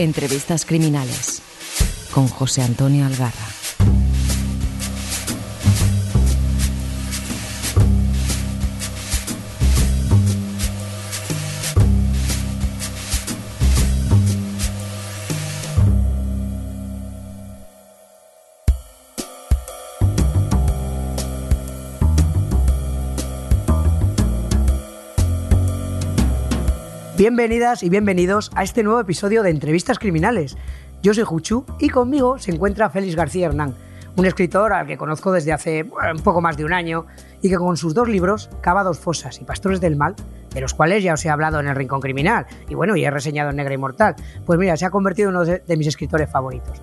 Entrevistas criminales con José Antonio Algarra. Bienvenidas y bienvenidos a este nuevo episodio de Entrevistas Criminales. Yo soy Juchu y conmigo se encuentra Félix García Hernán, un escritor al que conozco desde hace un poco más de un año y que con sus dos libros, Cava Fosas y Pastores del Mal, de los cuales ya os he hablado en El Rincón Criminal y bueno, y he reseñado en Negra Inmortal, pues mira, se ha convertido en uno de, mis escritores favoritos.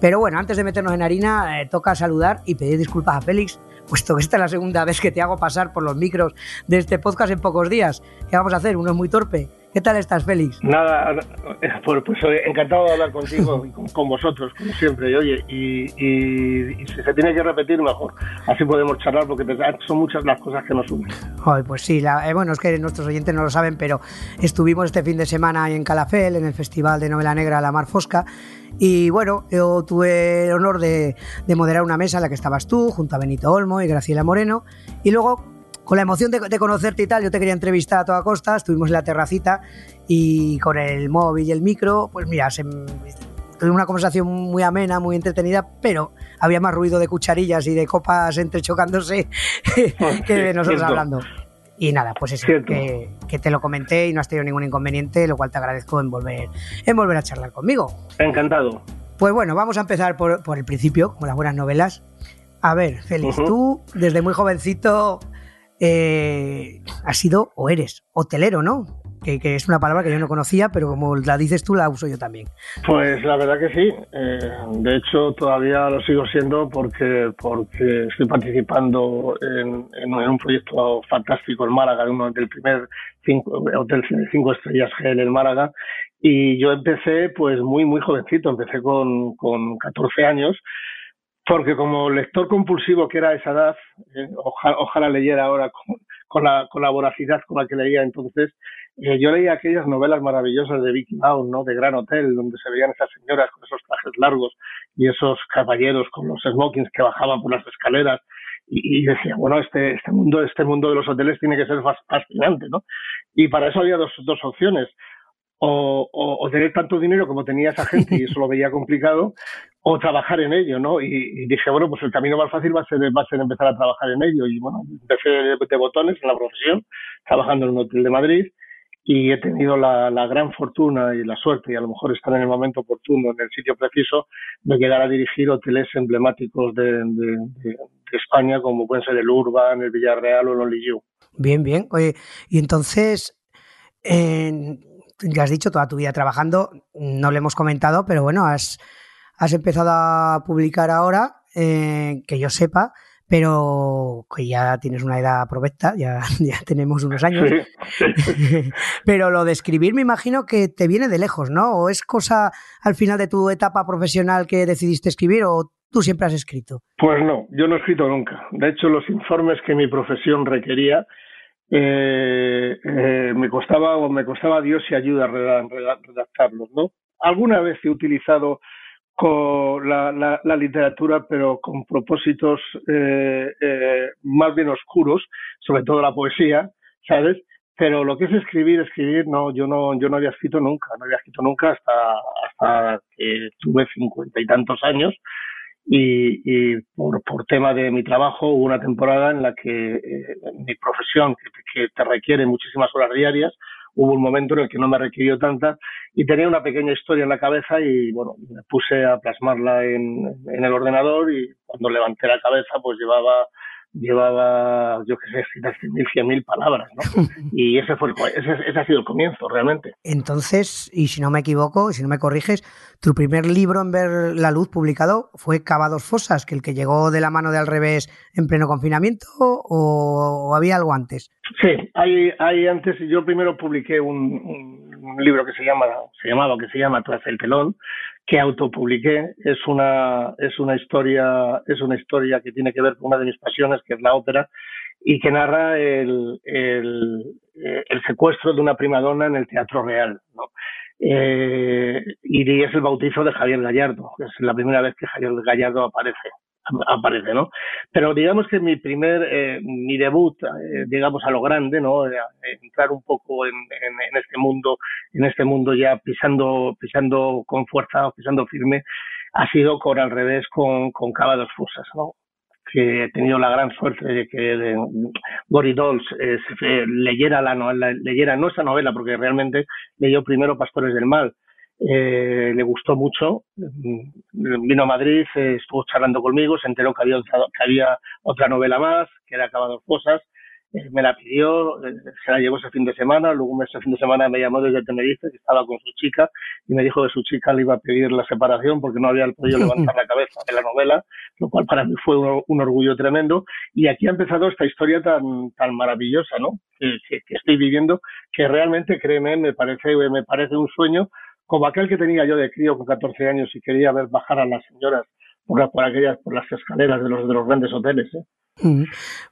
Pero bueno, antes de meternos en harina, eh, toca saludar y pedir disculpas a Félix, puesto que esta es la segunda vez que te hago pasar por los micros de este podcast en pocos días. ¿Qué vamos a hacer? Uno es muy torpe ¿Qué tal estás, Félix? Nada, pues, pues encantado de hablar contigo y con, vosotros, como siempre. Y, oye, y, si se tiene que repetir, mejor. Así podemos charlar porque son muchas las cosas que nos unen. Ay, pues sí, eh, bueno, es que nuestros oyentes no lo saben, pero estuvimos este fin de semana en Calafel, en el Festival de Novela Negra La Mar Fosca. Y bueno, yo tuve el honor de, de moderar una mesa en la que estabas tú, junto a Benito Olmo y Graciela Moreno. Y luego con la emoción de, conocerte y tal, yo te quería entrevistar a toda costa, estuvimos en la terracita y con el móvil y el micro, pues mira, se, tuvimos una conversación muy amena, muy entretenida, pero había más ruido de cucharillas y de copas entrechocándose que de nosotros hablando. Y nada, pues eso, que, te lo comenté y no has tenido ningún inconveniente, lo cual te agradezco en volver, en volver a charlar conmigo. Encantado. Pues bueno, vamos a empezar por, el principio, como las buenas novelas. A ver, Félix, tú desde muy jovencito eh, has sido o eres hotelero, ¿no? Que, es una palabra que yo no conocía, pero como la dices tú, la uso yo también. Pues la verdad que sí. Eh, de hecho, todavía lo sigo siendo porque, porque estoy participando en, un proyecto fantástico en Málaga, uno del primer cinco, hotel cinco estrellas GL en Málaga. Y yo empecé pues muy, muy jovencito, empecé con, con 14 años porque como lector compulsivo que era esa edad, eh, ojalá, leyera ahora con, la, voracidad con la que leía entonces, eh, yo leía aquellas novelas maravillosas de Vicky Mouse, ¿no? de Gran Hotel, donde se veían esas señoras con esos trajes largos y esos caballeros con los smokings que bajaban por las escaleras y, decía, bueno, este, este mundo, este mundo de los hoteles tiene que ser fascinante, ¿no? Y para eso había dos, dos opciones o, tener tanto dinero como tenía esa gente y eso lo veía complicado, o trabajar en ello, ¿no? Y, dije, bueno, pues el camino más fácil va a ser, va a ser empezar a trabajar en ello. Y bueno, empecé de, botones en la profesión, trabajando en un hotel de Madrid y he tenido la, gran fortuna y la suerte, y a lo mejor estar en el momento oportuno, en el sitio preciso, de llegar a dirigir hoteles emblemáticos de, España, como pueden ser el Urban, el Villarreal o el Oliyu. Bien, bien. Oye, y entonces, en ya has dicho, toda tu vida trabajando, no le hemos comentado, pero bueno, has, has empezado a publicar ahora, eh, que yo sepa, pero que ya tienes una edad provecta, ya, ya tenemos unos años. pero lo de escribir me imagino que te viene de lejos, ¿no? ¿O es cosa al final de tu etapa profesional que decidiste escribir o tú siempre has escrito? Pues no, yo no he escrito nunca. De hecho, los informes que mi profesión requería eh, eh, me costaba o me costaba Dios y ayuda redactarlos, ¿no? Alguna vez he utilizado la, literatura, pero con propósitos eh, eh, más bien oscuros, sobre todo la poesía, ¿sabes? Pero lo que es escribir, escribir, no, yo no, yo no había escrito nunca, no había escrito nunca hasta, hasta que tuve cincuenta y tantos años y, por, por, tema de mi trabajo hubo una temporada en la que eh, mi profesión, que, te requiere muchísimas horas diarias, hubo un momento en el que no me requirió tantas y tenía una pequeña historia en la cabeza y bueno, me puse a plasmarla en el ordenador y cuando levanté la cabeza pues llevaba llevaba, yo qué sé, mil, cien mil palabras, ¿no? Y ese, fue ese, ese, ha sido el comienzo, realmente. Entonces, y si no me equivoco, y si no me corriges, tu primer libro en ver la luz publicado fue Cavados Fosas, que el que llegó de la mano de al revés en pleno confinamiento, o, había algo antes? Sí, hay, hay antes, yo primero publiqué un, un libro que se llama, se llamaba, que se llama Tras el telón, que autopubliqué. Es una, es una historia, es una historia que tiene que ver con una de mis pasiones, que es la ópera, y que narra el, el, el secuestro de una primadona en el Teatro Real. ¿no? eh, y es el bautizo de Javier Gallardo, es la primera vez que Javier Gallardo aparece aparece, ¿no? Pero digamos que mi primer, eh, mi debut, eh, digamos a lo grande, ¿no? entrar un poco en, este mundo, en este mundo ya pisando, pisando con fuerza, pisando firme, ha sido con al revés con, con Cava dos Fosas, ¿no? que he tenido la gran suerte de que Gori Dolls eh, leyera la novela, leyera no esa novela, porque realmente leyó primero Pastores del Mal. Eh, le gustó mucho, mm, vino a Madrid, eh, estuvo charlando conmigo, se enteró que había, que había otra novela más, que era Acabados Cosas, eh, me la pidió, eh, se la llevó ese fin de semana, luego ese fin de semana me llamó desde Tenerife, que estaba con su chica, y me dijo que su chica le iba a pedir la separación porque no había podido levantar la cabeza de la novela, lo cual para mí fue un, orgullo tremendo. Y aquí ha empezado esta historia tan, tan maravillosa, ¿no? Que, estoy viviendo, que realmente, créeme, me parece, me parece un sueño, como aquel que tenía yo de crío con 14 años y quería ver bajar a las señoras por, aquellas, por las escaleras de los, de los grandes hoteles, ¿eh?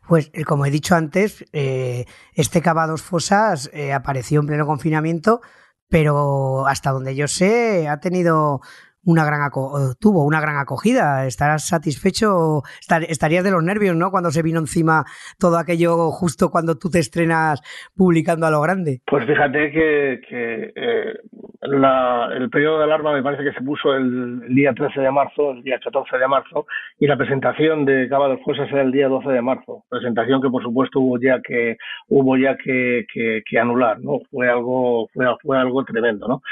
Pues eh, como he dicho antes, eh, este Cavados Fosas eh, apareció en pleno confinamiento, pero hasta donde yo sé ha tenido una gran tuvo una gran acogida. ¿Estarás satisfecho? estarías de los nervios, ¿no? Cuando se vino encima todo aquello justo cuando tú te estrenas publicando a lo grande. Pues fíjate que, eh, el periodo de alarma me parece que se puso el, día 13 de marzo, el día 14 de marzo, y la presentación de Cava de era el día 12 de marzo. Presentación que por supuesto hubo ya que hubo ya que, que anular, ¿no? Fue algo fue, fue algo tremendo, ¿no?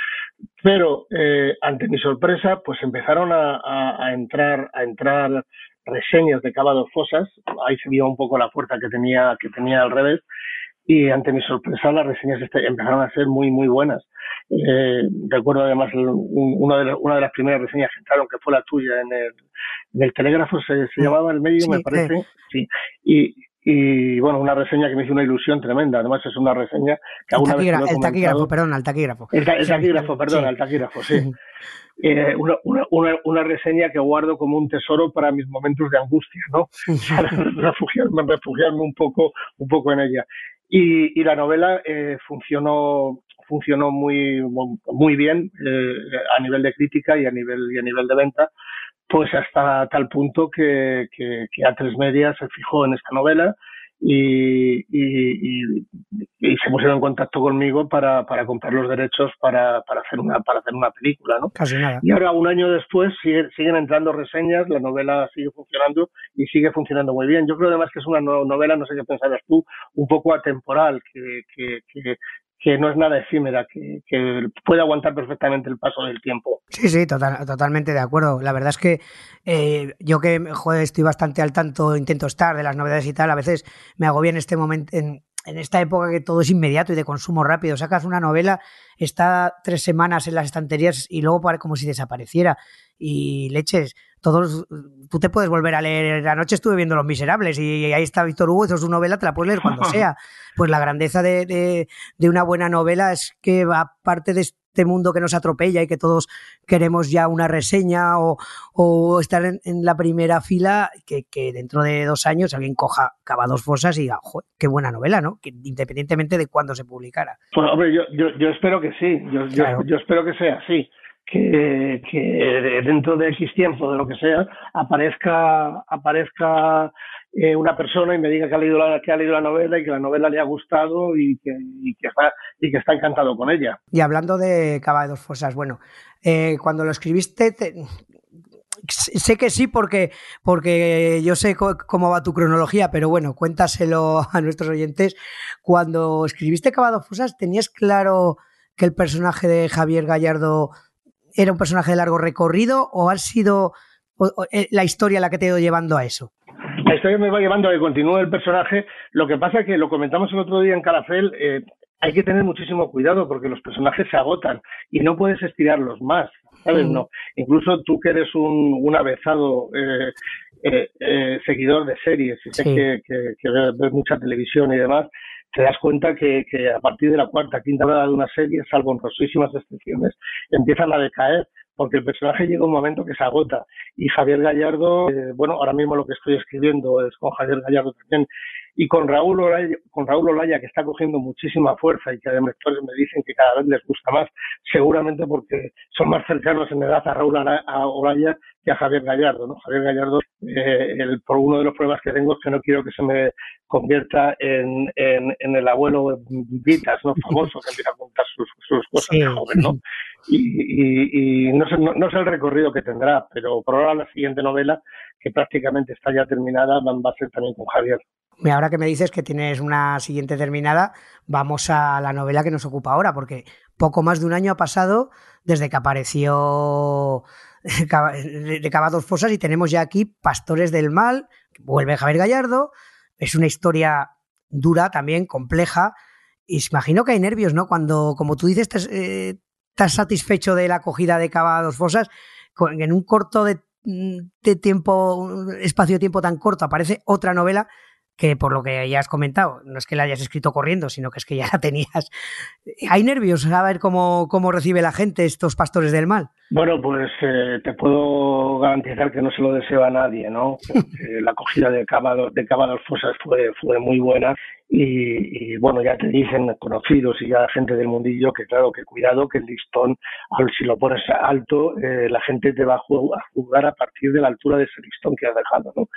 Pero eh, ante mi sorpresa, pues empezaron a, entrar a entrar reseñas de Cava dos Fosas. Ahí se vio un poco la fuerza que tenía que tenía al revés. Y ante mi sorpresa, las reseñas este, empezaron a ser muy muy buenas. Eh, recuerdo además una, de una de las primeras reseñas que entraron, que fue la tuya en el, en el telégrafo, se, llamaba el medio, me parece. Sí. Y, y bueno, una reseña que me hizo una ilusión tremenda. Además, es una reseña que alguna vez El taquígrafo, perdón, el taquígrafo. El, taquígrafo, perdón, el taquígrafo, sí. Eh, una, una, una, reseña que guardo como un tesoro para mis momentos de angustia, ¿no? Para refugiarme, refugiarme un poco, un poco en ella. Y, y la novela eh, funcionó funcionó muy muy bien eh, a nivel de crítica y a nivel y a nivel de venta pues hasta tal punto que, que, que A3 Media se fijó en esta novela y, y, y, se pusieron en contacto conmigo para, para comprar los derechos para, para, hacer una, para hacer una película. ¿no? Casi nada. Y ahora, un año después, siguen entrando reseñas, la novela sigue funcionando y sigue funcionando muy bien. Yo creo además que es una novela, no sé qué pensarás tú, un poco atemporal, que, que, que, que no es nada efímera, que, puede aguantar perfectamente el paso del tiempo. Sí, sí, totalmente de acuerdo. La verdad es que eh, yo que joder, estoy bastante al tanto, intento estar de las novedades y tal, a veces me hago bien este momento, en, en esta época que todo es inmediato y de consumo rápido. Sacas una novela, está tres semanas en las estanterías y luego como si desapareciera. Y leches, todos, tú te puedes volver a leer. Anoche estuve viendo Los Miserables y ahí está Víctor Hugo, eso es una novela, te la puedes leer cuando sea. Pues la grandeza de, de, de una buena novela es que, aparte de este mundo que nos atropella y que todos queremos ya una reseña o, o estar en, la primera fila, que, que, dentro de dos años alguien coja Cava dos Fosas y diga, Joder, qué buena novela, ¿no? Que, independientemente de cuándo se publicara. Pues hombre, yo, yo, yo espero que sí, yo, yo, yo espero que sea así que, dentro de X tiempo, de lo que sea, aparezca, aparezca eh, una persona y me diga que ha, leído la, que ha leído la novela y que la novela le ha gustado y que, y que, está, y que está encantado con ella. Y hablando de Cava Fosas, bueno, eh, cuando lo escribiste, sé que sí porque, porque yo sé cómo va tu cronología, pero bueno, cuéntaselo a nuestros oyentes. Cuando escribiste Cava de dos Fosas, ¿tenías claro que el personaje de Javier Gallardo era un personaje de largo recorrido o ha sido eh, la historia la que te ha ido llevando a eso? La historia me va llevando a que continúe el personaje. Lo que pasa es que lo comentamos el otro día en Calafel, eh, hay que tener muchísimo cuidado porque los personajes se agotan y no puedes estirarlos más. ¿Sabes? Mm. No. Incluso tú que eres un, un avezado eh, seguidor de series y sé que, que, ves mucha televisión y demás, te das cuenta que, que, a partir de la cuarta, quinta hora de una serie, salvo en honrosísimas excepciones, empiezan a decaer porque el personaje llega un momento que se agota. Y Javier Gallardo, eh, bueno, ahora mismo lo que estoy escribiendo es con Javier Gallardo también, y con Raúl Olaya, con Raúl Olaya que está cogiendo muchísima fuerza y que además me dicen que cada vez les gusta más, seguramente porque son más cercanos en edad a Raúl Olaya que a Javier Gallardo, ¿no? Javier Gallardo, eh, el, por uno de los problemas que tengo es que no quiero que se me convierta en, en, el abuelo Vitas, ¿no? Famoso, que empieza a contar sus, cosas de joven, ¿no? Y, y, no, sé, no, sé el recorrido que tendrá, pero por ahora la siguiente novela, que prácticamente está ya terminada, va a ser también con Javier. Ahora que me dices que tienes una siguiente terminada, vamos a la novela que nos ocupa ahora, porque poco más de un año ha pasado desde que apareció de Cavados Fosas y tenemos ya aquí Pastores del Mal, vuelve Javier Gallardo, es una historia dura también, compleja, y imagino que hay nervios, ¿no? Cuando, como tú dices, estás, eh, satisfecho de la acogida de Cavados Fosas, en un corto de, de tiempo, espacio de tiempo tan corto, aparece otra novela que por lo que ya has comentado, no es que la hayas escrito corriendo, sino que es que ya la tenías. ¿Hay nervios a ver cómo, cómo recibe la gente estos pastores del mal? Bueno, pues eh, te puedo garantizar que no se lo deseo a nadie, ¿no? la acogida de Cábados, de Cábados Fosas fue, fue muy buena y, bueno, ya te dicen conocidos y ya gente del mundillo que claro, que cuidado, que el listón, si lo pones alto, eh, la gente te va a, jugar a partir de la altura de ese listón que has dejado, ¿no?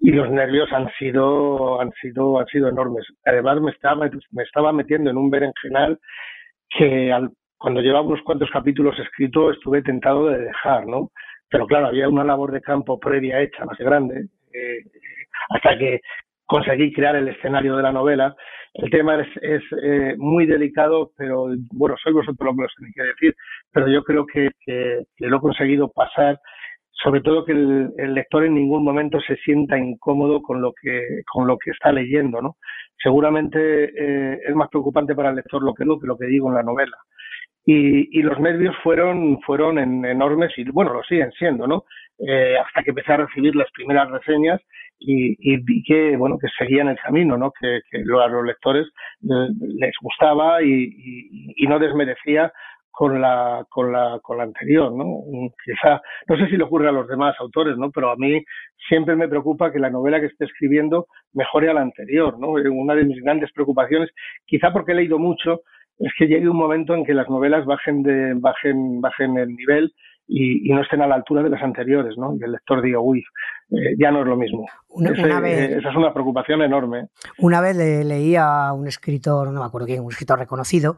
Y los nervios han sido, han sido, han sido enormes. Además me estaba, me estaba metiendo en un berenjenal que al, cuando llevaba unos cuantos capítulos escritos estuve tentado de dejar, ¿no? Pero claro, había una labor de campo previa hecha más grande, eh, hasta que conseguí crear el escenario de la novela. El tema es, eh, muy delicado, pero bueno, soy vosotros los que lo tenéis que decir, pero yo creo que, que, lo he conseguido pasar, sobre todo que el, lector en ningún momento se sienta incómodo con lo que, está leyendo, ¿no? Seguramente eh, es más preocupante para el lector lo que lo que digo en la novela. Y, y, los nervios fueron fueron enormes y bueno lo siguen siendo no eh, hasta que empecé a recibir las primeras reseñas y, vi que bueno que seguían el camino no que, a los lectores les gustaba y, no desmerecía con la con la con la anterior no quizá no sé si le ocurre a los demás autores no pero a mí siempre me preocupa que la novela que esté escribiendo mejore a la anterior no una de mis grandes preocupaciones quizá porque he leído mucho es que llegue un momento en que las novelas bajen de bajen bajen el nivel y, no estén a la altura de las anteriores, ¿no? Y el lector diga, uy, eh, ya no es lo mismo. Una, vez, esa es una preocupación enorme. Una vez le, leí a un escritor, no me acuerdo quién, un escritor reconocido,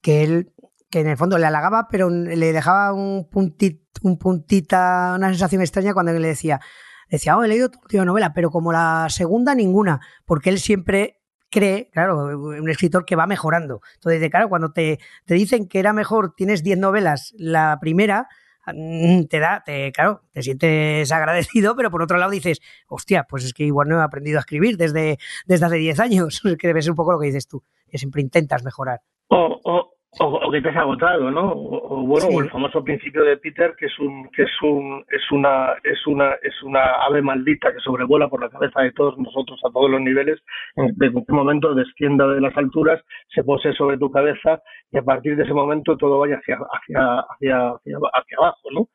que él, que en el fondo le halagaba, pero le dejaba un puntito, un puntita, una sensación extraña cuando él le decía, decía, oh, he leído tu última novela, pero como la segunda, ninguna, porque él siempre cree, claro, un escritor que va mejorando. Entonces, claro, cuando te, te dicen que era mejor, tienes 10 novelas, la primera, Mm, te da, te, claro, te sientes agradecido, pero por otro lado dices, hostia, pues es que igual no he aprendido a escribir desde, desde hace 10 años, que debe un poco lo que dices tú, que siempre intentas mejorar. O, o, o, que te has agotado, ¿no? O, bueno, el famoso principio de Peter, que es un, que es un, es una, es una, es una ave maldita que sobrevuela por la cabeza de todos nosotros a todos los niveles, en qué momento descienda de las alturas, se pose sobre tu cabeza y a partir de ese momento todo vaya hacia, hacia, hacia, hacia, abajo, ¿no?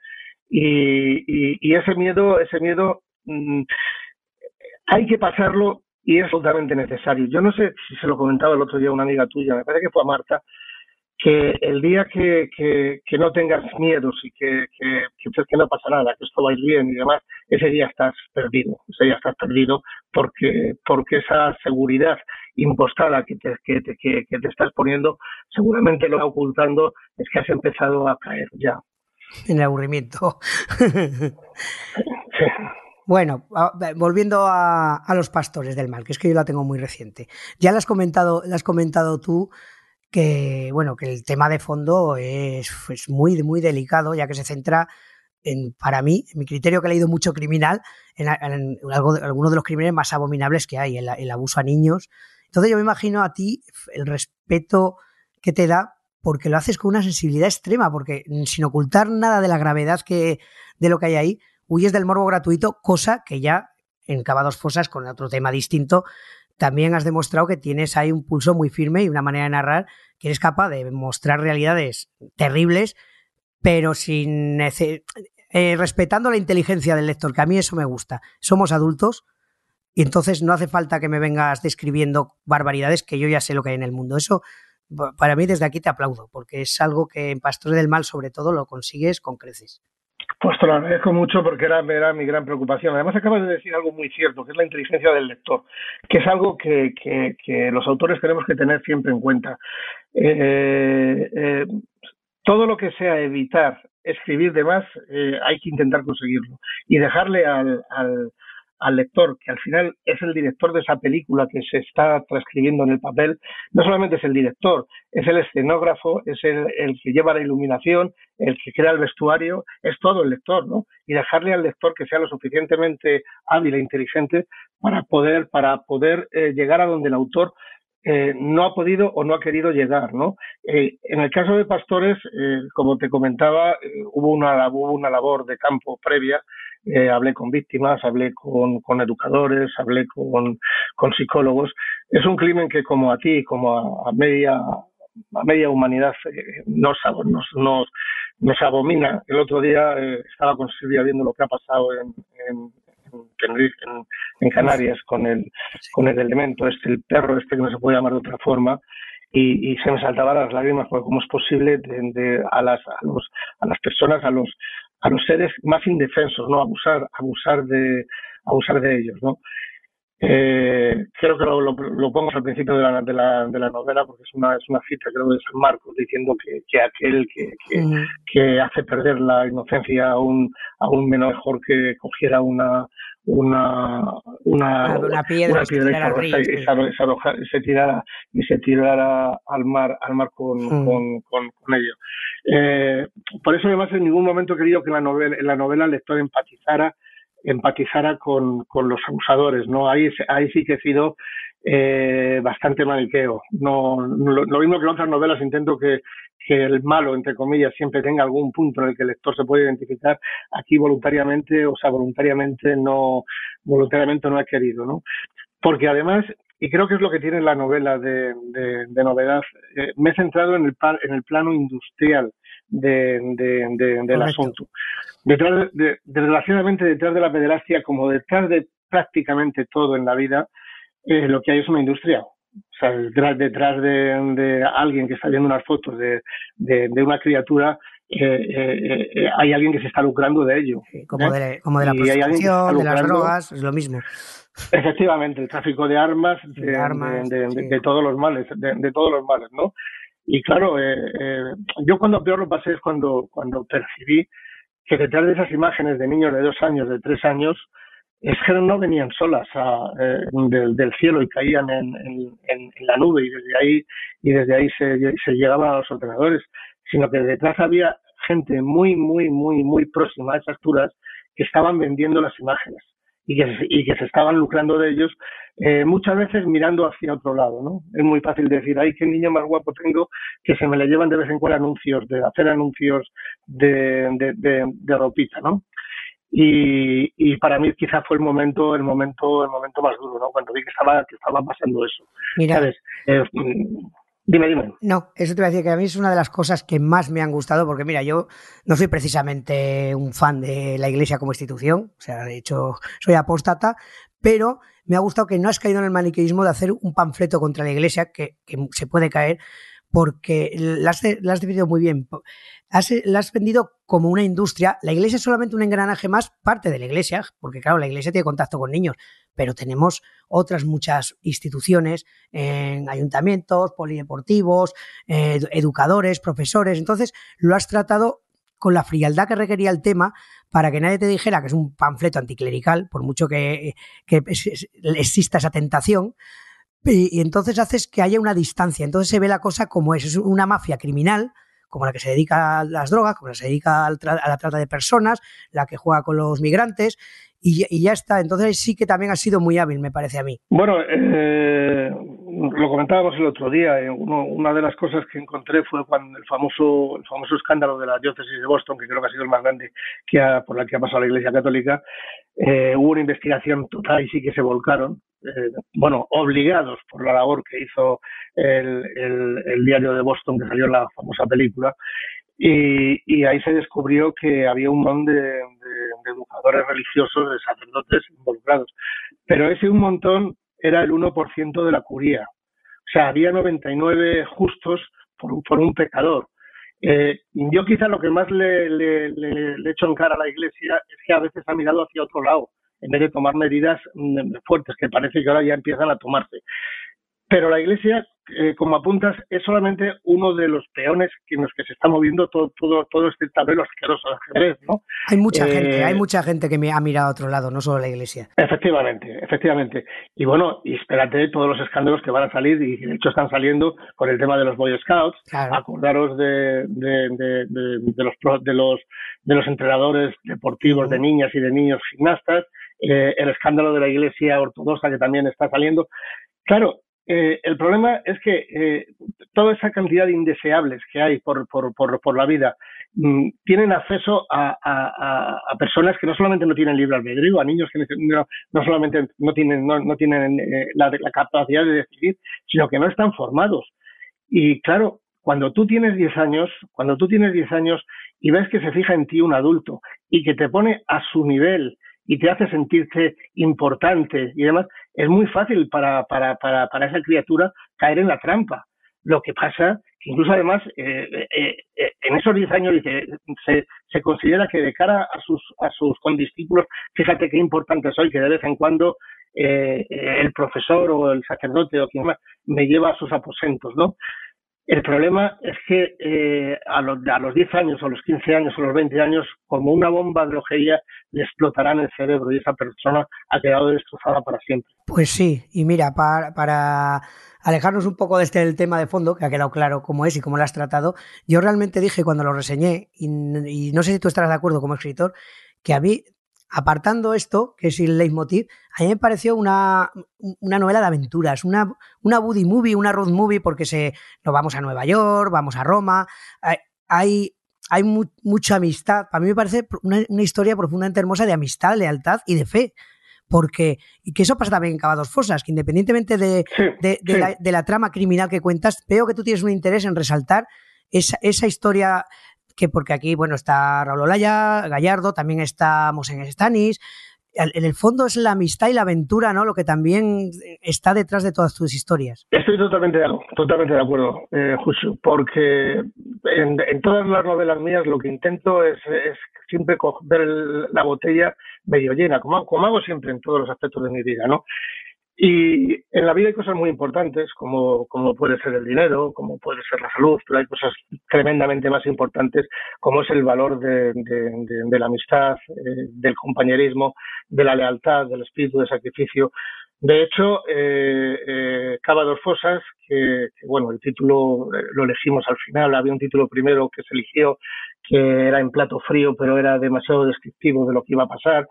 Y, y, ese miedo, ese miedo, mm, hay que pasarlo y es absolutamente necesario. Yo no sé si se lo comentaba el otro día a una amiga tuya, me parece que fue a Marta, que el día que, que, no tengas miedos y que, que, que, no pasa nada, que esto va a ir bien y demás, ese día estás perdido, ese día estás perdido porque, porque esa seguridad impostada que te, que, que, te estás poniendo seguramente lo ocultando es que has empezado a caer ya. En el aburrimiento. Bueno, volviendo a, a, los pastores del mal, que es que yo la tengo muy reciente. Ya la has comentado, la has comentado tú que bueno, que el tema de fondo es, muy, muy delicado, ya que se centra en, para mí, en mi criterio que he leído mucho criminal, en, algo, algunos de los crímenes más abominables que hay, el, abuso a niños. Entonces yo me imagino a ti el respeto que te da porque lo haces con una sensibilidad extrema, porque sin ocultar nada de la gravedad que, de lo que hay ahí, huyes del morbo gratuito, cosa que ya en Cavados Fosas, con otro tema distinto, también has demostrado que tienes ahí un pulso muy firme y una manera de narrar que eres capaz de mostrar realidades terribles, pero sin eh, respetando la inteligencia del lector, que a mí eso me gusta. Somos adultos y entonces no hace falta que me vengas describiendo barbaridades que yo ya sé lo que hay en el mundo. Eso para mí desde aquí te aplaudo, porque es algo que en Pastores del Mal sobre todo lo consigues con creces. Pues te lo agradezco mucho porque era, era, mi gran preocupación. Además, acabas de decir algo muy cierto, que es la inteligencia del lector, que es algo que, que, los autores tenemos que tener siempre en cuenta. Eh, eh, todo lo que sea evitar escribir de más, eh, hay que intentar conseguirlo. Y dejarle al, al lector, que al final es el director de esa película que se está transcribiendo en el papel, no solamente es el director, es el escenógrafo, es el, que lleva la iluminación, el que crea el vestuario, es todo el lector, ¿no? Y dejarle al lector que sea lo suficientemente hábil e inteligente para poder, para poder eh, llegar a donde el autor eh, no ha podido o no ha querido llegar, ¿no? Eh, en el caso de Pastores, como te comentaba, hubo una, hubo una labor de campo previa eh, hablé con víctimas, hablé con, con educadores, hablé con, psicólogos. Es un crimen que como a ti, como a, media a media humanidad eh, nos, nos, nos, abomina. El otro día eh, estaba con Silvia viendo lo que ha pasado en, en, Canarias con el, con el elemento, este, el perro este que no se puede llamar de otra forma, y, y se me saltaban las lágrimas porque cómo es posible de, a, las, a, los, a las personas, a los, a los seres más indefensos, ¿no? Abusar, abusar de, abusar de ellos, ¿no? Eh, creo que lo, lo, pongo al principio de la, de, la, de la novela porque es una, es una cita, creo, de San Marcos diciendo que, que aquel que, que, que, hace perder la inocencia a un, a un mejor que cogiera una, una, una, una piedra, y, se, tirara, y se tirara al mar, al mar con, con, con, ello. Eh, por eso además en ningún momento he querido que la novela, en la novela el lector empatizara empatizara con, con los abusadores, ¿no? Ahí, ahí sí que he sido eh, bastante maniqueo. No, lo, mismo que en otras novelas intento que, que el malo, entre comillas, siempre tenga algún punto en el que el lector se puede identificar. Aquí voluntariamente, o sea, voluntariamente no, voluntariamente no he querido, ¿no? Porque además, y creo que es lo que tiene la novela de, de, novedad, eh, me he centrado en el, en el plano industrial de, de, del asunto. Detrás de, desgraciadamente, detrás de la pederastia, como detrás de prácticamente todo en la vida, eh, lo que hay es una industria. O sea, detrás, detrás de, alguien que está viendo unas fotos de, una criatura, eh, eh, eh, hay alguien que se está lucrando de ello. como, de, como de la prostitución, de las drogas, es lo mismo. Efectivamente, el tráfico de armas, de, armas, de, todos los males, de, todos los males, ¿no? Y claro, eh, eh, yo cuando peor lo pasé es cuando, cuando percibí que detrás de esas imágenes de niños de dos años, de tres años, es que no venían solas eh, del, cielo y caían en, en, la nube y desde ahí y desde ahí se, se llegaban a los ordenadores, sino que detrás había gente muy, muy, muy, muy próxima a esas alturas que estaban vendiendo las imágenes y que, y que se estaban lucrando de ellos, eh, muchas veces mirando hacia otro lado, ¿no? Es muy fácil decir, ay, qué niño más guapo tengo, que se me le llevan de vez en cuando anuncios, de hacer anuncios de, de, de, ropita, ¿no? Y, y, para mí quizás fue el momento el momento el momento más duro no cuando vi que estaba que estaba pasando eso Mira, ¿sabes? Eh, Dime, dime. No, eso te voy a decir que a mí es una de las cosas que más me han gustado, porque mira, yo no soy precisamente un fan de la iglesia como institución, o sea, de hecho, soy apóstata, pero me ha gustado que no has caído en el maniqueísmo de hacer un panfleto contra la iglesia, que, se puede caer, porque la has, la has definido muy bien. Has, la has vendido como una industria. La iglesia es solamente un engranaje más, parte de la iglesia, porque claro, la iglesia tiene contacto con niños, pero tenemos otras muchas instituciones, en ayuntamientos, polideportivos, eh, educadores, profesores. Entonces, lo has tratado con la frialdad que requería el tema para que nadie te dijera que es un panfleto anticlerical, por mucho que, exista esa tentación. Y, y, entonces haces que haya una distancia. Entonces se ve la cosa como es. Es una mafia criminal como la que se dedica a las drogas, como la que se dedica a la trata de personas, la que juega con los migrantes, y, ya está. Entonces sí que también ha sido muy hábil, me parece a mí. Bueno, eh, lo comentábamos el otro día. Eh, una de las cosas que encontré fue cuando el famoso, el famoso escándalo de la diócesis de Boston, que creo que ha sido el más grande que por la que ha pasado la Iglesia Católica. Eh, hubo una investigación total y sí que se volcaron. bueno, obligados por la labor que hizo el, el, diario de Boston, que salió en la famosa película, y, ahí se descubrió que había un montón de, educadores religiosos, de sacerdotes involucrados. Pero ese un montón era el 1% de la curía. O sea, había 99 justos por un, por un pecador. Eh, yo quizá lo que más le, le, le, echo en cara a la Iglesia es que a veces ha mirado hacia otro lado en vez de tomar medidas mm, fuertes que parece que ahora ya empiezan a tomarse. Pero la Iglesia, eh, como apuntas, es solamente uno de los peones en los que se está moviendo todo, todo, todo este tablero asqueroso de ajedrez, ¿no? Hay mucha eh, gente, hay mucha gente que me ha mirado a otro lado, no solo la Iglesia. Efectivamente, efectivamente. Y bueno, y espérate todos los escándalos que van a salir, y de hecho están saliendo con el tema de los Boy Scouts. Acordaros de, de, de, de, los, de, los, de los entrenadores deportivos de niñas y de niños gimnastas, eh, el escándalo de la Iglesia Ortodoxa que también está saliendo. Claro, eh, el problema es que eh, toda esa cantidad de indeseables que hay por, por, por, por la vida mm, tienen acceso a, a, a, personas que no solamente no tienen libre albedrío, a niños que no, no solamente no tienen, no, no tienen eh, la, capacidad de decidir, sino que no están formados. Y claro, cuando tú tienes 10 años, cuando tú tienes 10 años y ves que se fija en ti un adulto y que te pone a su nivel y te hace sentirte importante y demás, es muy fácil para, para, para, para esa criatura caer en la trampa. Lo que pasa que incluso además eh, eh, eh en esos 10 años dice, se, se, considera que de cara a sus, a sus condiscípulos, fíjate qué importante soy, que de vez en cuando el profesor o el sacerdote o quien más me lleva a sus aposentos, ¿no? El problema es que eh, a, los, a los 10 años, o los 15 años, o los 20 años, como una bomba de lojería, le explotarán el cerebro y esa persona ha quedado destrozada para siempre. Pues sí, y mira, para, para alejarnos un poco de este el tema de fondo, que ha quedado claro cómo es y cómo lo has tratado, yo realmente dije cuando lo reseñé, y, y no sé si tú estarás de acuerdo como escritor, que a mí apartando esto, que es el leitmotiv, a mí me pareció una, una novela de aventuras, una, una buddy movie, una road movie, porque se, nos vamos a Nueva York, vamos a Roma, hay, hay mucha amistad. Para mí me parece una, una, historia profundamente hermosa de amistad, lealtad y de fe. Porque, y que eso pasa también en Cavados Fosas, que independientemente de, de, de, la, de, la, trama criminal que cuentas, veo que tú tienes un interés en resaltar esa, esa historia que porque aquí, bueno, está Raúl Olaya, Gallardo, también estamos en Stanis. En el fondo es la amistad y la aventura, ¿no? Lo que también está detrás de todas tus historias. Estoy totalmente, totalmente de acuerdo, eh, porque en, todas las novelas mías lo que intento es, siempre ver la botella medio llena, como, como hago siempre en todos los aspectos de mi vida, ¿no? Y en la vida hay cosas muy importantes, como, como puede ser el dinero, como puede ser la salud, pero hay cosas tremendamente más importantes, como es el valor de, de, de, la amistad, eh, del compañerismo, de la lealtad, del espíritu de sacrificio. De hecho, eh, eh, Cava dos Fosas, que, que, bueno, el título eh, lo elegimos al final, había un título primero que se eligió que era en plato frío, pero era demasiado descriptivo de lo que iba a pasar.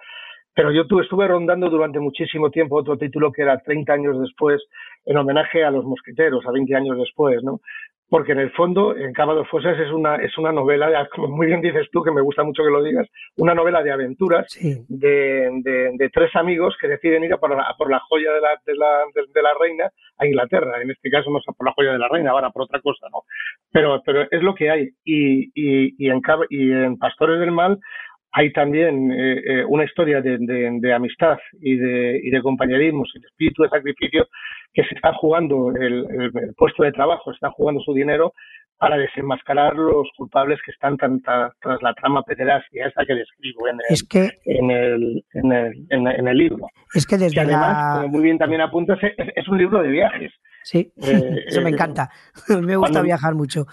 Pero yo tuve, estuve rondando durante muchísimo tiempo otro título que era 30 años después, en homenaje a los mosqueteros, a 20 años después, ¿no? Porque en el fondo, en Cava Fosas es una, es una novela, como muy bien dices tú, que me gusta mucho que lo digas, una novela de aventuras sí. de, de, de, tres amigos que deciden ir a por la, a por la joya de la, de, la, de, de, la reina a Inglaterra. En este caso no es a por la joya de la reina, van a por otra cosa, ¿no? Pero, pero es lo que hay. Y, y, y, en, y en Pastores del Mal hay también eh, eh, una historia de, de, de, amistad y de, y de compañerismo, y de espíritu de sacrificio, que se está jugando el, el, el puesto de trabajo, se está jugando su dinero para desenmascarar los culpables que están tan, tan, tras la trama pederastia esa que describo en el, es que, en el, en el, en, en el libro. Es que desde y además, la... como muy bien también apuntas, es, es un libro de viajes. Sí, eh, eso me encanta. me gusta cuando, viajar mucho.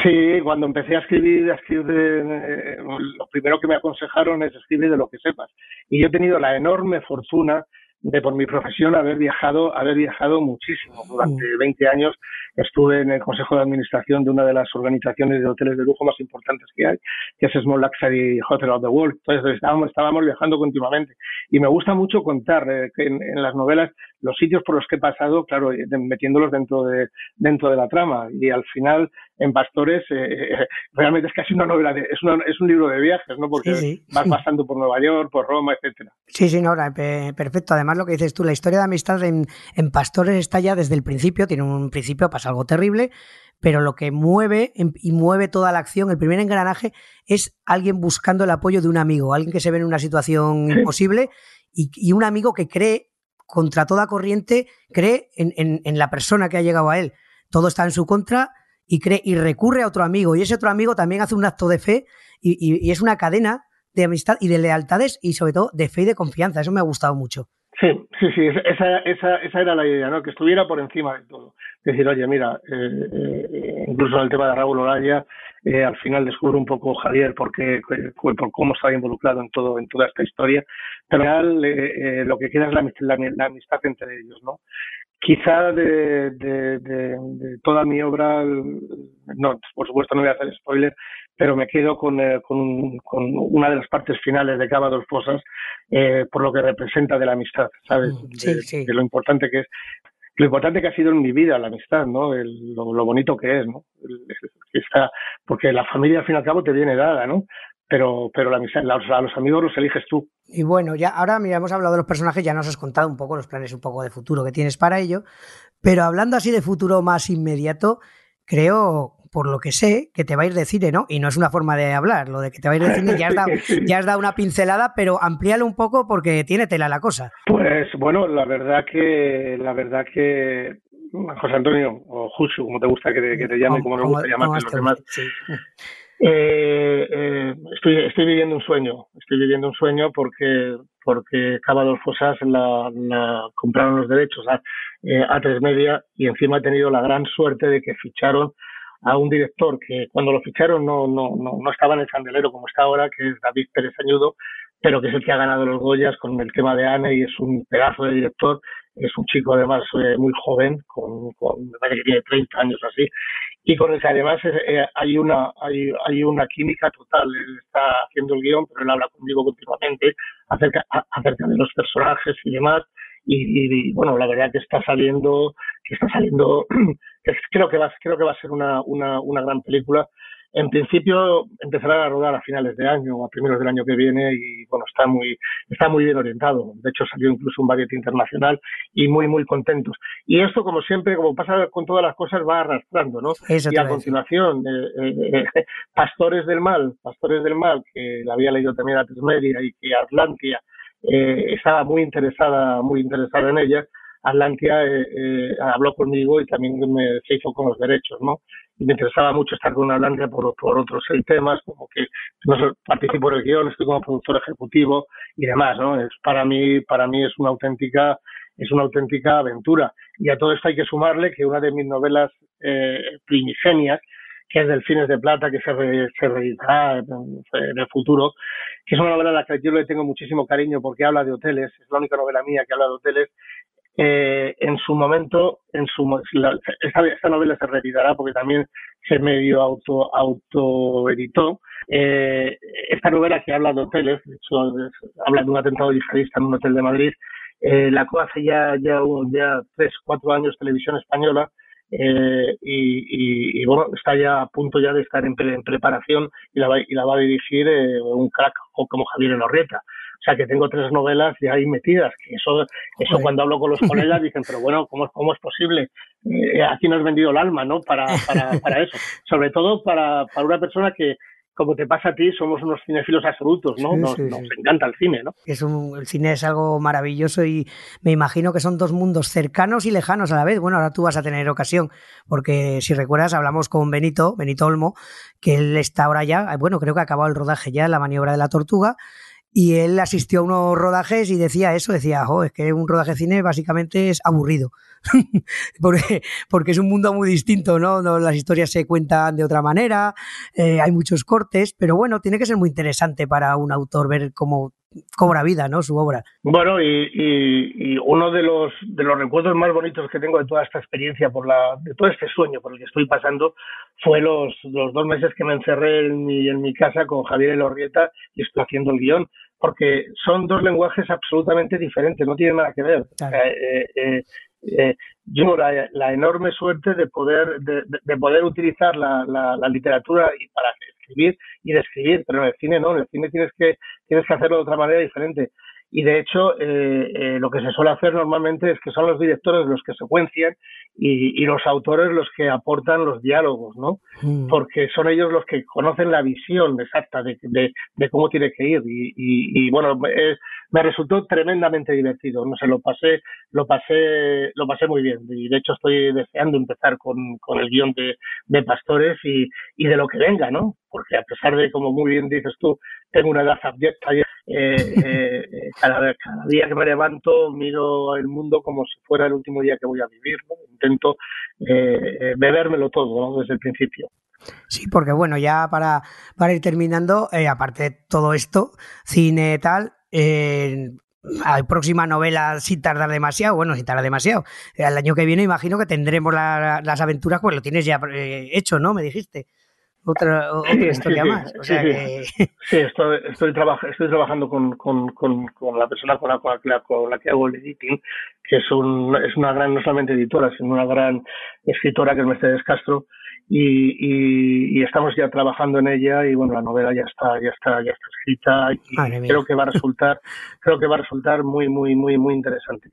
Sí, cuando empecé a escribir, a escribir eh, lo primero que me aconsejaron es escribir de lo que sepas. Y yo he tenido la enorme fortuna de por mi profesión haber viajado, haber viajado muchísimo. Durante 20 años estuve en el consejo de administración de una de las organizaciones de hoteles de lujo más importantes que hay, que es Small Luxury Hotel of the World. Entonces estábamos, estábamos viajando continuamente. Y me gusta mucho contar eh, en, en, las novelas los sitios por los que he pasado, claro, metiéndolos dentro de, dentro de la trama. Y al final en Pastores, eh, realmente es casi una novela, de, es, es un libro de viajes, ¿no? Porque vas pasando por Nueva York, por Roma, etcétera. Sí, sí, no, perfecto. Además, lo que dices tú, la historia de amistad en, en Pastores está ya desde el principio, tiene un principio, pasa algo terrible, pero lo que mueve y mueve toda la acción, el primer engranaje, es alguien buscando el apoyo de un amigo, alguien que se ve en una situación imposible y, un amigo que cree contra toda corriente, cree en, la persona que ha llegado a él. Todo está en su contra y cree y recurre a otro amigo y ese otro amigo también hace un acto de fe y, es una cadena de amistad y de lealtades y sobre todo de fe y de confianza. Eso me ha gustado mucho. Sí, sí, sí, esa, esa, esa era la idea, ¿no? Que estuviera por encima de todo. Decir, oye, mira, eh, eh, incluso en el tema de Raúl Olaya, eh, al final descubro un poco Javier por, qué, por cómo estaba involucrado en todo en toda esta historia. Pero al final eh, lo que queda es la, la, amistad entre ellos, ¿no? Quizá de, de, de, toda mi obra, no, por supuesto no voy a hacer spoiler, pero me quedo con, con, con, una de las partes finales de Cava dos Fosas, eh, por lo que representa de la amistad, ¿sabes? Mm, de, lo importante que es lo importante que ha sido en mi vida la amistad, ¿no? lo, bonito que es, ¿no? está, porque la familia al fin y al cabo te viene dada, ¿no? Pero, pero la amistad, a los amigos los eliges tú. Y bueno, ya ahora mira, hemos hablado de los personajes, ya nos has contado un poco los planes un poco de futuro que tienes para ello, pero hablando así de futuro más inmediato, creo por lo que sé, que te va a ir de cine, ¿no? Y no es una forma de hablar, lo de que te va a ir de cine, ya has dado, ya has dado una pincelada, pero amplíalo un poco porque tiene tela la cosa. Pues bueno, la verdad que, la verdad que José Antonio, o Jusu, como te gusta que te, que te llame, como, me gusta llamarte los demás. Eh, eh, estoy, estoy viviendo un sueño, estoy viviendo un sueño porque porque Cava dos Fosas la, compraron los derechos a, eh, tres media y encima he tenido la gran suerte de que ficharon a un director que cuando lo ficharon no, no, no, no estaba en el candelero como está ahora, que es David Pérez Añudo, pero que es el que ha ganado los Goyas con el tema de Anne y es un pedazo de director. Es un chico además eh, muy joven, con, me parece que tiene 30 años así, y con el que además eh, hay, una, hay, hay una química total. Él está haciendo el guion, pero él habla conmigo continuamente acerca, acerca de los personajes y demás y, bueno, la verdad que está saliendo, que está saliendo, creo que va, creo que va a ser una, una, una gran película. En principio empezará a rodar a finales de año o a primeros del año que viene y bueno, está muy, está muy bien orientado. De hecho salió incluso un variety internacional y muy, muy contentos. Y esto, como siempre, como pasa con todas las cosas, va arrastrando, ¿no? y a continuación, eh, eh, eh, Pastores del Mal, Pastores del Mal, que la había leído también a Media y que Atlantia estaba muy interesada, muy interesada en ella. Atlantia eh, eh, habló conmigo y también me, se hizo con los derechos, ¿no? Y me interesaba mucho estar con Atlantia por, otros seis temas, como que no participo en el guion, estoy como productor ejecutivo y demás, ¿no? Es para mí, para mí es una auténtica, es una auténtica aventura. Y a todo esto hay que sumarle que una de mis novelas eh, primigenias, que es Delfines de Plata, que se, se reeditará en el futuro, que es una novela a la que yo le tengo muchísimo cariño porque habla de hoteles, es la única novela mía que habla de hoteles. Eh, en su momento, en su, esta, novela se retirará porque también se medio auto autoeditó. Eh, esta novela que habla de hoteles, de hecho, habla de un atentado yihadista en un hotel de Madrid, eh, la hace ya, ya, ya tres, cuatro años televisión española y, bueno, está ya a punto ya de estar en, preparación y la, va, y la va a dirigir eh, un crack como Javier Enorrieta. O sea que tengo tres novelas ya ahí metidas, que eso, eso cuando hablo con los colegas dicen, pero bueno, ¿cómo, cómo es posible? Eh, aquí nos has vendido el alma, ¿no? Para, para, para eso. Sobre todo para, para una persona que, como te pasa a ti, somos unos cinéfilos absolutos, ¿no? nos, encanta el cine, ¿no? Es un, el cine es algo maravilloso y me imagino que son dos mundos cercanos y lejanos a la vez. Bueno, ahora tú vas a tener ocasión, porque si recuerdas, hablamos con Benito, Benito Olmo, que él está ahora ya, bueno, creo que ha acabado el rodaje ya, la maniobra de la tortuga, y él asistió a unos rodajes y decía eso, decía, jo, es que un rodaje de cine básicamente es aburrido, porque, porque es un mundo muy distinto, ¿no? Las historias se cuentan de otra manera, eh, hay muchos cortes, pero bueno, tiene que ser muy interesante para un autor ver cómo cobra vida, ¿no? Su obra. Bueno, y, y, uno de los de los recuerdos más bonitos que tengo de toda esta experiencia, por la de todo este sueño por el que estoy pasando, fue los, los dos meses que me encerré en mi, en mi casa con Javier Elorrieta y estoy haciendo el guion porque son dos lenguajes absolutamente diferentes, no tienen nada que ver. Eh, eh, eh, yo la, la, enorme suerte de poder, de, de poder utilizar la, la, la literatura para escribir y describir, pero en el cine no, en el cine tienes que, tienes que hacerlo de otra manera diferente y de hecho eh, eh, lo que se suele hacer normalmente es que son los directores los que secuencian y, y los autores los que aportan los diálogos, ¿no? Mm. Porque son ellos los que conocen la visión exacta de, de, de cómo tiene que ir y, y, y bueno, me resultó tremendamente divertido, no sé, lo pasé, lo pasé, lo pasé muy bien y de hecho estoy deseando empezar con, con el guion de, de Pastores y, y de lo que venga, ¿no? Porque a pesar de, como muy bien dices tú, tengo una edad abyecta y eh, eh, cada, día que me levanto miro el mundo como si fuera el último día que voy a vivir, ¿no? intento eh, bebérmelo todo ¿no? desde el principio. Sí, porque bueno, ya para, para ir terminando, eh, aparte de todo esto, cine tal, eh, hay próxima novela sin tardar demasiado, bueno, sin tardar demasiado. El año que viene imagino que tendremos la, las aventuras, pues lo tienes ya eh, hecho, ¿no? Me dijiste otra, otra sí, historia sí, más. O sí, sea que... sí, estoy, estoy, traba estoy trabajando con, con, con, con, la persona con la, con, la, con la que hago el editing, que es, un, es una gran, no solamente editora, sino una gran escritora que es Mercedes Castro, y, y, y, estamos ya trabajando en ella y bueno la novela ya está ya está ya está escrita y creo que va a resultar creo que va a resultar muy muy muy muy interesante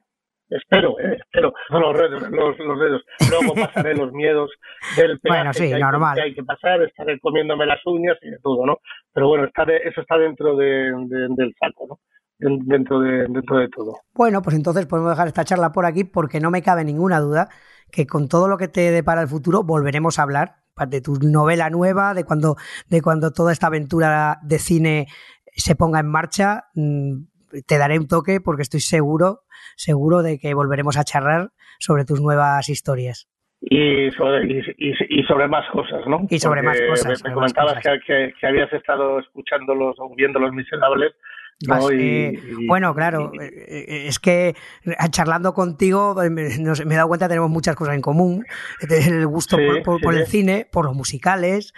espero, eh, espero, no los dedos, los, los dedos. Luego pasaré los miedos del peaje bueno, sí, que, hay, normal. que hay que pasar, estaré comiéndome las uñas y de todo, ¿no? Pero bueno, está de, eso está dentro de, de, del saco, ¿no? Dentro de, dentro de todo. Bueno, pues entonces podemos dejar esta charla por aquí porque no me cabe ninguna duda que con todo lo que te depara el futuro volveremos a hablar de tu novela nueva, de cuando, de cuando toda esta aventura de cine se ponga en marcha. Te daré un toque porque estoy seguro seguro de que volveremos a charlar sobre tus nuevas historias. Y sobre, y, y, y sobre más cosas, ¿no? Y sobre Porque más cosas. Me, me comentabas cosas. Que, que, que, habías estado escuchándolos o viendo Los Miserables. ¿no? Eh, y, bueno, claro, es que charlando contigo me, me, he dado cuenta que tenemos muchas cosas en común. El gusto sí, por, por, sí. por el cine, por los musicales,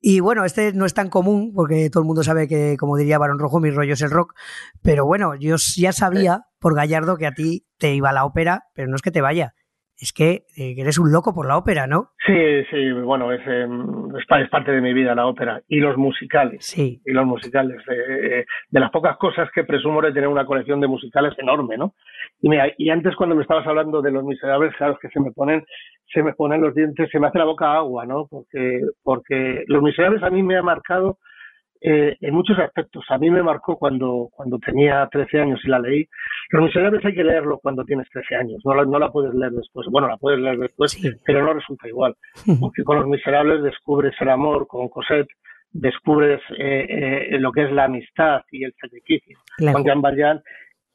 y bueno, este no es tan común porque todo el mundo sabe que, como diría Barón Rojo, mi rollo es el rock. Pero bueno, yo ya sabía por Gallardo que a ti te iba la ópera, pero no es que te vaya. Es que, eh, que eres un loco por la ópera, ¿no? Sí, sí, bueno, es, eh, es, parte de mi vida la ópera. Y los musicales. Sí. Y los musicales. Eh, de las pocas cosas que presumo de tener una colección de musicales enorme, ¿no? Y, mira, y antes cuando me estabas hablando de los miserables, claro, es que se me ponen se me ponen los dientes, se me hace la boca agua, ¿no? Porque, porque Los Miserables a mí me ha marcado eh, en muchos aspectos. A mí me marcó cuando, cuando tenía 13 años y la leí. Los Miserables hay que leerlo cuando tienes 13 años, no la, no la puedes leer después. Bueno, la puedes leer después, sí. pero no resulta igual. Porque con Los Miserables descubres el amor, con Cosette descubres eh, eh, lo que es la amistad y el sacrificio. Claro. Con Jean Valjean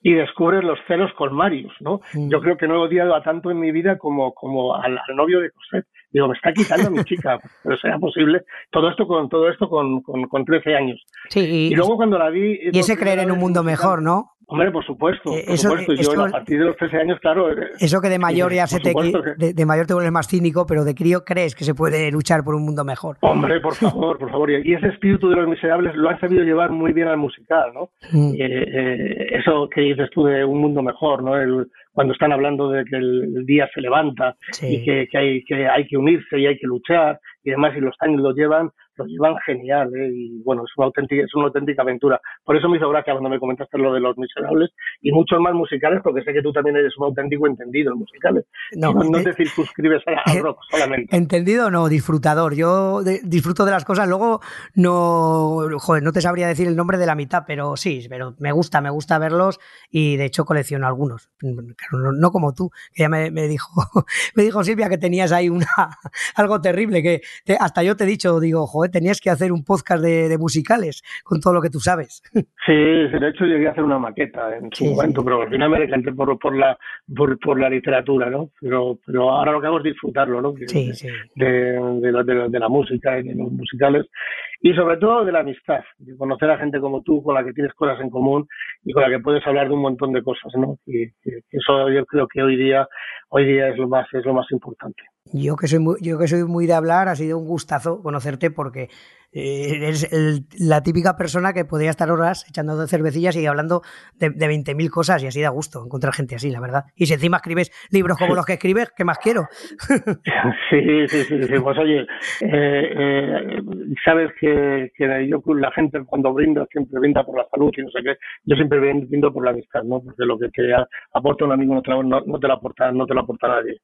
y descubres los celos con Marius, ¿no? Mm. Yo creo que no he odiado a tanto en mi vida como, como al, al novio de Cosette. Digo, me está quitando mi chica, pero será posible. Todo esto con todo esto con, con, con 13 años. Sí, y, y luego cuando la vi... Y ese creer en un mundo mejor, ¿no? Hombre, por supuesto, por eso, supuesto. Yo a partir de los 13 años, claro. eh, Eso que de mayor ya se te, que... de, de, mayor te vuelves más cínico, pero de crío crees que se puede luchar por un mundo mejor. Hombre, por favor, por favor. Y ese espíritu de los miserables lo han sabido llevar muy bien al musical, ¿no? Mm. Eh, eh, eso que dices tú de un mundo mejor, ¿no? El, cuando están hablando de que el, día se levanta sí. y que, que, hay, que hay que unirse y hay que luchar y demás, y los años lo llevan lo llevan genial, ¿eh? y bueno, es una, auténtica, es una auténtica aventura. Por eso me hizo gracia cuando me comentaste lo de los miserables y muchos más musicales, porque sé que tú también eres un auténtico entendido en musicales. No, no, no eh, te circunscribes al rock solamente. Entendido no, disfrutador. Yo de, disfruto de las cosas, luego no, joder, no te sabría decir el nombre de la mitad, pero sí, pero me gusta, me gusta verlos y de hecho colecciono algunos. No, no como tú, que ya me, me, dijo, me dijo Silvia que tenías ahí una, algo terrible, que te, hasta yo te he dicho, digo, joder, tenías que hacer un podcast de, de, musicales con todo lo que tú sabes. Sí, de hecho llegué a hacer una maqueta en su sí, momento, sí. pero al final me decanté por, por, la, por, por, la literatura, ¿no? Pero, pero ahora lo que hago es disfrutarlo, ¿no? De, sí. De, de, la, de la música y de los musicales y sobre todo de la amistad, de conocer a gente como tú, con la que tienes cosas en común y con la que puedes hablar de un montón de cosas, ¿no? Y, eso yo creo que hoy día, hoy día es lo más, es lo más importante. Yo que soy muy, yo que soy muy de hablar, ha sido un gustazo conocerte porque eh, eres la típica persona que podría estar horas echando de cervecillas y hablando de, de 20.000 cosas y así da gusto encontrar gente así, la verdad. Y si encima escribes libros como los que escribes, ¿qué más quiero? sí, sí, sí, sí, pues oye, eh, eh, sabes que, que, yo la gente cuando brinda siempre brinda por la salud y no sé qué, yo siempre brindo por la amistad, ¿no? Porque lo que te aporta un amigo no te, no, no te lo aporta, no te lo aporta nadie.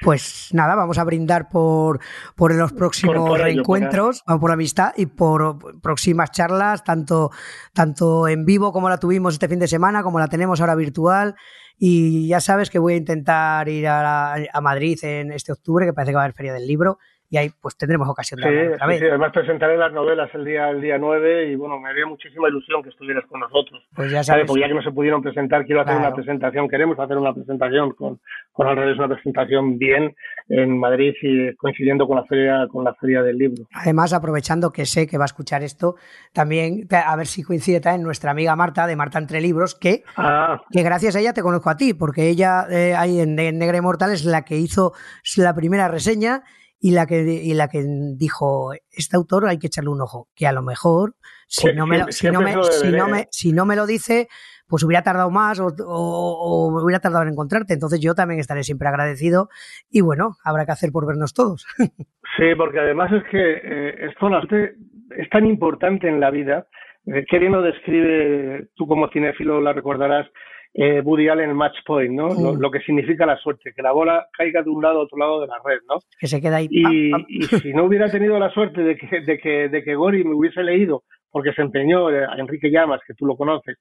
Pues nada, vamos a brindar por, por los próximos reencuentros, por, por, amistad y por próximas charlas, tanto, tanto en vivo como la tuvimos este fin de semana, como la tenemos ahora virtual. Y ya sabes que voy a intentar ir a, a Madrid en este octubre, que parece que va a haber Feria del Libro, y ahí pues tendremos ocasión de sí, otra vez. Sí, además presentaré las novelas el día el día 9 y bueno, me haría muchísima ilusión que estuvieras con nosotros. Pues ya sabes. Porque ya que no se pudieron presentar, quiero hacer una presentación, queremos hacer una presentación con, con al revés, una presentación bien en Madrid y coincidiendo con la feria con la feria del libro. Además, aprovechando que sé que va a escuchar esto, también a ver si coincide también nuestra amiga Marta de Marta Entre Libros, que, ah. que gracias a ella te conozco a ti, porque ella eh, ahí en, en Negra Inmortal es la que hizo la primera reseña y la que y la que dijo este autor hay que echarle un ojo que a lo mejor si no me lo, si no me, si no me si no me lo dice pues hubiera tardado más o, o, hubiera tardado en encontrarte. Entonces yo también estaré siempre agradecido y bueno habrá que hacer por vernos todos. Sí porque además es que eh, esto es tan importante en la vida. Eh, qué bien lo describe tú como cinéfilo la recordarás eh, Woody Allen Match Point, ¿no? Lo, que significa la suerte, que la bola caiga de un lado a otro lado de la red, ¿no? Que se queda ahí. Y, y si no hubiera tenido la suerte de que, de que, de que Gori me hubiese leído, porque se empeñó a Enrique Llamas, que tú lo conoces,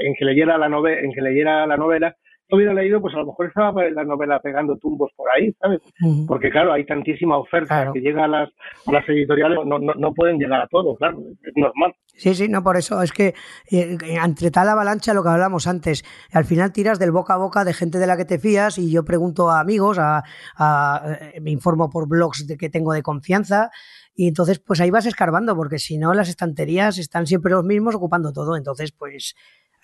en que leyera la novela, en que leyera la novela, hubiera leído, pues a lo mejor estaba la novela pegando tumbos por ahí, ¿sabes? Porque claro, hay tantísima oferta que llega a las, a las editoriales, no, no, no, pueden llegar a todo, claro, es normal. Sí, sí, no, por eso es que eh, entre tal avalancha, lo que hablamos antes, al final tiras del boca a boca de gente de la que te fías y yo pregunto a amigos, a, a, eh, me informo por blogs de que tengo de confianza y entonces pues ahí vas escarbando porque si no las estanterías están siempre los mismos ocupando todo, entonces pues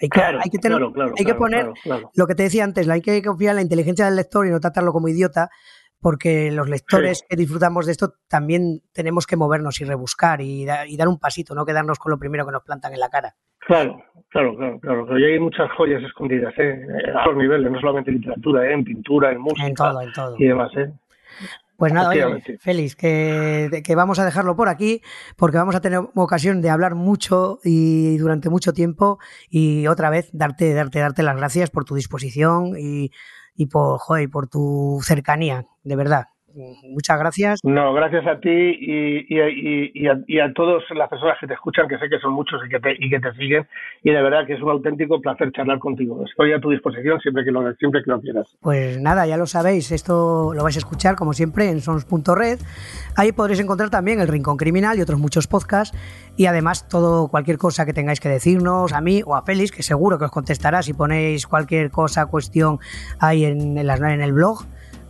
hay que, hay que, tener, hay que poner lo que te decía antes, hay que confiar en la inteligencia del lector y no tratarlo como idiota, porque los lectores que disfrutamos de esto también tenemos que movernos y rebuscar y, y, dar un pasito, no quedarnos con lo primero que nos plantan en la cara. Claro, claro, claro, claro. Y hay muchas joyas escondidas, ¿eh? a todos niveles, no solamente en literatura, ¿eh? en pintura, en música en todo, en todo. y demás. ¿eh? Pues nada, oye, Félix, que, que, vamos a dejarlo por aquí porque vamos a tener ocasión de hablar mucho y durante mucho tiempo y otra vez darte, darte, darte las gracias por tu disposición y, y por, joder, por tu cercanía, de verdad. Muchas gracias. No, gracias a ti y, y, y, a, y, a, todas las personas que te escuchan, que sé que son muchos y que, te, y que te siguen. Y de verdad que es un auténtico placer charlar contigo. Estoy a tu disposición siempre que lo, siempre que lo quieras. Pues nada, ya lo sabéis. Esto lo vais a escuchar, como siempre, en sons.red. Ahí podréis encontrar también El Rincón Criminal y otros muchos podcasts. Y además, todo cualquier cosa que tengáis que decirnos a mí o a Félix, que seguro que os contestará si ponéis cualquier cosa, cuestión ahí en, en, en el blog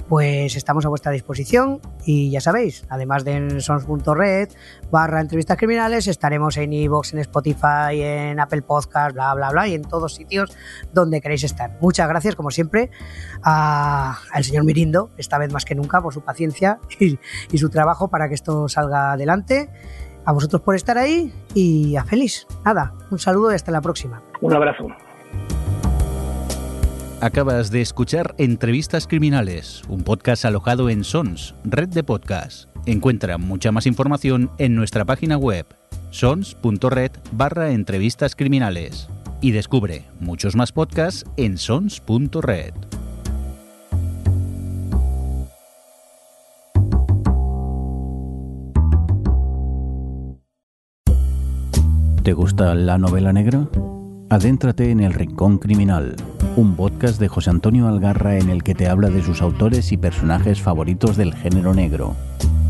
pues estamos a vuestra disposición y ya sabéis, además de en sons.red barra entrevistas criminales, estaremos en iVoox, en Spotify, en Apple Podcast, bla, bla, bla, y en todos sitios donde queréis estar. Muchas gracias, como siempre, al señor Mirindo, esta vez más que nunca, por su paciencia y, y su trabajo para que esto salga adelante. A vosotros por estar ahí y a Félix. Nada, un saludo y hasta la próxima. Un abrazo. Acabas de escuchar Entrevistas Criminales, un podcast alojado en Sons, red de podcast. Encuentra mucha más información en nuestra página web, sons.red barra entrevistas criminales. Y descubre muchos más podcasts en sons.red. ¿Te gusta la novela negra? Adéntrate en El Rincón Criminal, un podcast de José Antonio Algarra en el que te habla de sus autores y personajes favoritos del género negro.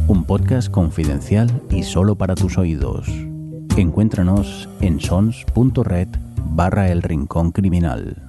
Un podcast confidencial y solo para tus oídos. Encuéntranos en sons.red barra El Rincón Criminal.